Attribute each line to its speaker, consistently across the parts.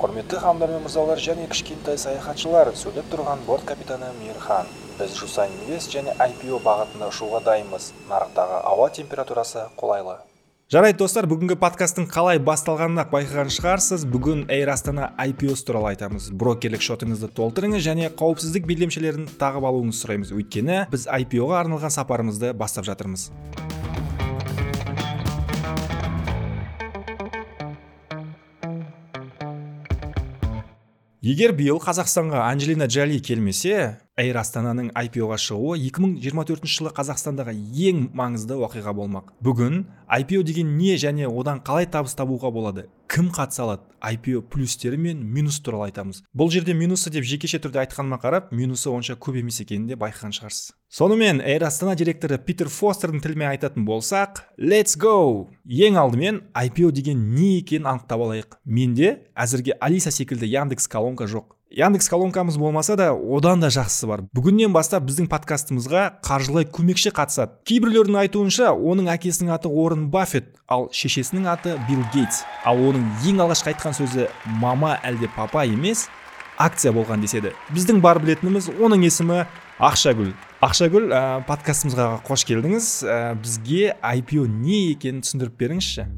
Speaker 1: құрметті ханымдар мен мырзалар және кішкентай саяхатшылар сөйлеп тұрған борт капитаны мейірхан біз жусан инвест және IPO бағытында ұшуға дайынбыз. Нарықтағы ауа температурасы қолайлы.
Speaker 2: Жарайды достар бүгінгі подкасттың қалай басталғанын байқаған шығарсыз. Бүгін эйр астана IPOs туралы айтамыз. Брокерлік шотыңызды толтырыңыз және қауіпсіздік белдемшелерін тағып алуыңызды сұраймыз. Өйткені біз IPO-ға арналған сапарымызды бастап жатырмыз. Егер биыл қазақстанға анджелина джоли келмесе эйр астананың IPO-ға шығуы 2024 жылы қазақстандағы ең маңызды оқиға болмақ. Бүгін IPO деген не және одан қалай табыс табуға болады? Кім қатыса алады? IPO плюстері мен минус туралы айтамыз. Бұл жерде минусы деп жекеше түрде айтқаныма қарап минусы онша көп емес екенін де байқаған шығарсыз. Сонымен эйр астана директоры питер фостердің тілімен айтатын болсақ let's go! Ең алдымен IPO деген не екенін анықтап алайық. Менде әзірге алиса секілді яндекс колонка жоқ. Яндекс колонкамыз болмаса да одан да жақсысы бар. Бүгіннен бастап біздің подкастымызға қаржылай көмекші қатысады. Кейбіреулердің айтуынша оның әкесінің аты орын баффет ал шешесінің аты билл гейтс. Ал оның ең алғашқы айтқан сөзі мама әлде папа емес? акция болған деседі. Біздің бар білетініміз оның есімі ақшагүл. Ақшагүл ә, подкастымызға қош келдіңіз. Ә, бізге IPO не екенін түсіндіріп беріңізші.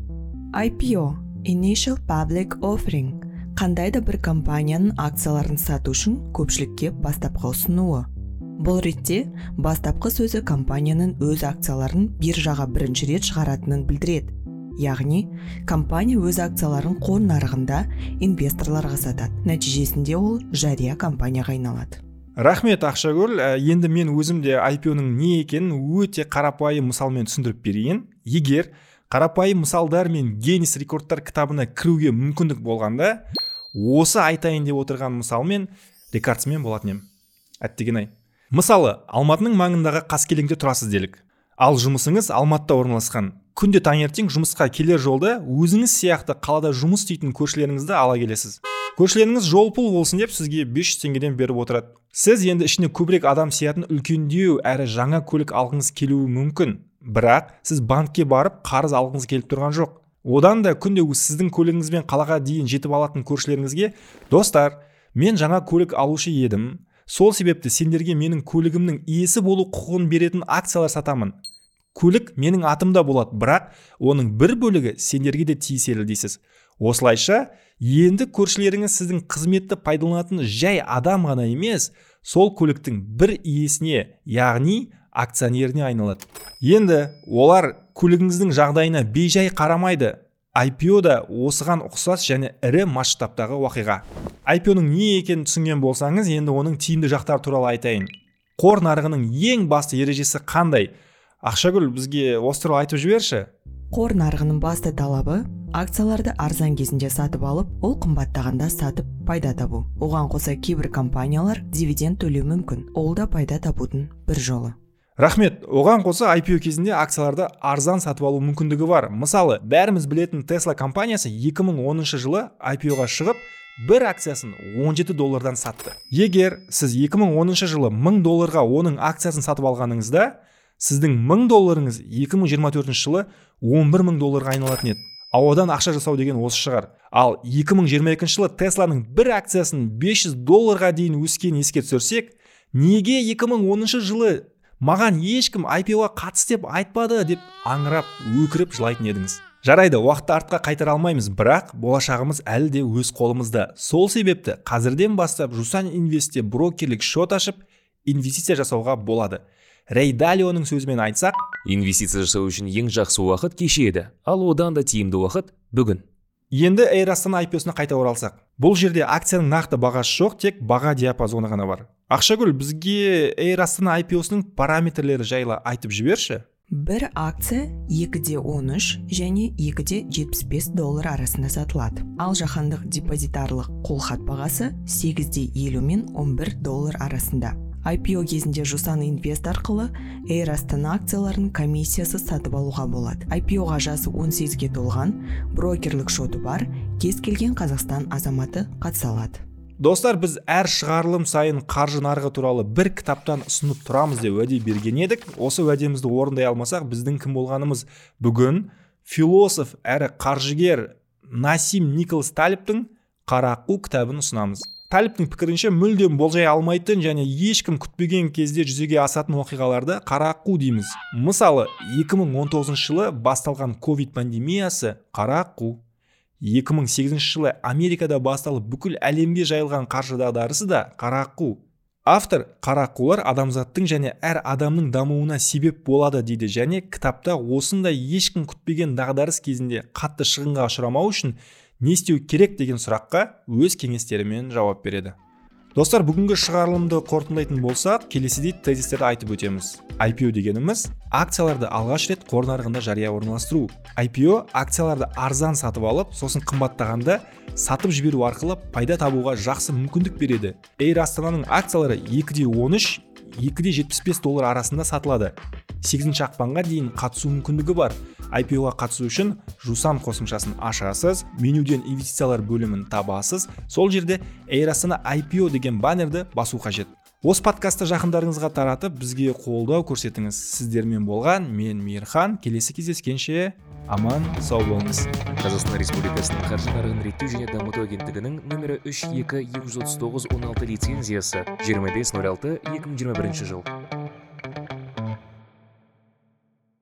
Speaker 3: IPO Initial Public Offering. Қандай да бір компанияның акцияларын сату үшін көпшілікке бастапқы ұсынуы. Бұл ретте бастапқы сөзі компанияның өз акцияларын биржаға бірінші рет шығаратынын білдіреді. Яғни компания өз акцияларын қор нарығында инвесторларға сатады. Нәтижесінде ол жария компанияға айналады.
Speaker 2: Рахмет ақшагүл. Ә, енді мен өзім де IPO-ның не екенін өте қарапайым мысалмен түсіндіріп берейін. Егер қарапайым мысалдар мен генис рекордтар кітабына кіруге мүмкіндік болғанда осы айтайын деп отырған мысалмен рекардсмен болатын едім әттеген ай. Мысалы алматының маңындағы қаскелеңде тұрасыз делік. Ал жұмысыңыз алматыда орналасқан. Күнде таңертең жұмысқа келер жолда өзіңіз сияқты қалада жұмыс істейтін көршілеріңізді ала келесіз. Көршілеріңіз жол пұл болсын деп сізге 500 теңгеден беріп отырады. Сіз енді ішіне көбірек адам сиятын үлкендеу әрі жаңа көлік алғыңыз келуі мүмкін. Бірақ сіз банкке барып қарыз алғыңыз келіп тұрған жоқ. Одан да күнде сіздің көлігіңізбен қалаға дейін жетіп алатын көршілеріңізге достар мен жаңа көлік алушы едім. Сол себепті сендерге менің көлігімнің иесі болу құқығын беретін акциялар сатамын. Көлік менің атымда болады бірақ оның бір бөлігі сендерге де тиесілі дейсіз. Осылайша енді көршілеріңіз сіздің қызметті пайдаланатын жай адам ғана емес сол көліктің бір иесіне яғни акционеріне айналады. Енді олар көлігіңіздің жағдайына бейжай қарамайды. IPO да осыған ұқсас және ірі масштабтағы оқиға IPO-ның не екенін түсінген болсаңыз енді оның тиімді жақтары туралы айтайын. Қор нарығының ең басты ережесі қандай? Ақшагүл бізге осы туралы айтып жіберші.
Speaker 3: Қор нарығының басты талабы акцияларды арзан кезінде сатып алып ол қымбаттағанда сатып пайда табу. Оған қоса кейбір компаниялар дивиденд төлеуі мүмкін. Ол да пайда табудың бір жолы.
Speaker 2: Рахмет. Оған қоса IPO кезінде акцияларды арзан сатып алу мүмкіндігі бар. Мысалы бәріміз білетін Tesla компаниясы 2010 жылы IPO-ға шығып бір акциясын 17 доллардан сатты. Егер сіз 2010 жылы 1000 долларға оның акциясын сатып алғаныңызда сіздің 1000 долларыңыз 2024 жылы 11 мың долларға айналатын еді. Ауадан ақша жасау деген осы шығар. Ал 2022 жылы тесланың бір акциясын 500 долларға дейін өскенін еске түсірсек неге 2010 жылы маған ешкім IPO-ға қатыс деп айтпады деп аңырап өкіріп жылайтын едіңіз. Жарайды уақытты артқа қайтара алмаймыз бірақ болашағымыз әлі де өз қолымызда. Сол себепті қазірден бастап жусан инвестте брокерлік шот ашып инвестиция жасауға болады. Рей далионың сөзімен айтсақ
Speaker 4: инвестиция жасау үшін ең жақсы уақыт кеше еді. Ал одан да тиімді уақыт бүгін.
Speaker 2: Енді эйр астана IPO-сына қайта оралсақ. Бұл жерде акцияның нақты бағасы жоқ тек баға диапазоны ғана бар. Ақшагүл бізге эйр астана IPO-сының параметрлері жайлы айтып жіберші.
Speaker 3: Бір акция 2-де 13 және 2-де 75 доллар арасында сатылады. Ал жаһандық депозитарлық қолхат бағасы 8-де 50 мен 11 доллар арасында. IPO кезінде жусан инвест арқылы эйр астана акцияларын комиссиясы сатып алуға болады. IPO-ға жасы 18-ге толған брокерлік шоты бар. Кез келген қазақстан азаматы қатыса алады.
Speaker 2: Достар біз әр шығарылым сайын қаржы нарығы туралы бір кітаптан ұсынып тұрамыз деп уәде берген едік. Осы уәдемізді орындай алмасақ біздің кім болғанымыз бүгін философ әрі қаржыгер насим николас талиптің қара аққу кітабын ұсынамыз. Талиптің пікірінше мүлдем болжай алмайтын және ешкім күтпеген кезде жүзеге асатын оқиғаларды қара аққу дейміз. Мысалы 2019 жылы басталған ковид пандемиясы қара аққу 2008 жылы америкада басталып бүкіл әлемге жайылған қаржы дағдарысы да қара аққу автор қара аққулар адамзаттың және әр адамның дамуына себеп болады дейді және кітапта осындай ешкім күтпеген дағдарыс кезінде қатты шығынға ұшырамау үшін не істеу керек деген сұраққа өз кеңестерімен жауап береді. Достар бүгінгі шығарылымды қорытындылайтын болсақ келесідей тезистерді айтып өтеміз. IPO дегеніміз акцияларды алғаш рет қор нарығында жария орналастыру. IPO акцияларды арзан сатып алып сосын қымбаттағанда сатып жіберу арқылы пайда табуға жақсы мүмкіндік береді. Эйр астананың акциялары 2 13 2 75 доллар арасында сатылады. 8 ақпанға дейін қатысу мүмкіндігі бар. IPO-ға қатысу үшін жусан қосымшасын ашасыз менюден инвестициялар бөлімін табасыз сол жерде эйр астана IPO деген баннерді басу қажет. Осы подкастты жақындарыңызға таратып бізге қолдау көрсетіңіз. Сіздермен болған мен мейірхан келесі кездескенше аман сау болыңыз.
Speaker 4: Қазақстан республикасының қаржы нарығын реттеу және дамыту агенттігінің нөмірі үш екі екі жүз отыз тоғыз он алты лицензиясы. жиырма бес нөл алты екі мың жиырма бірінші жыл.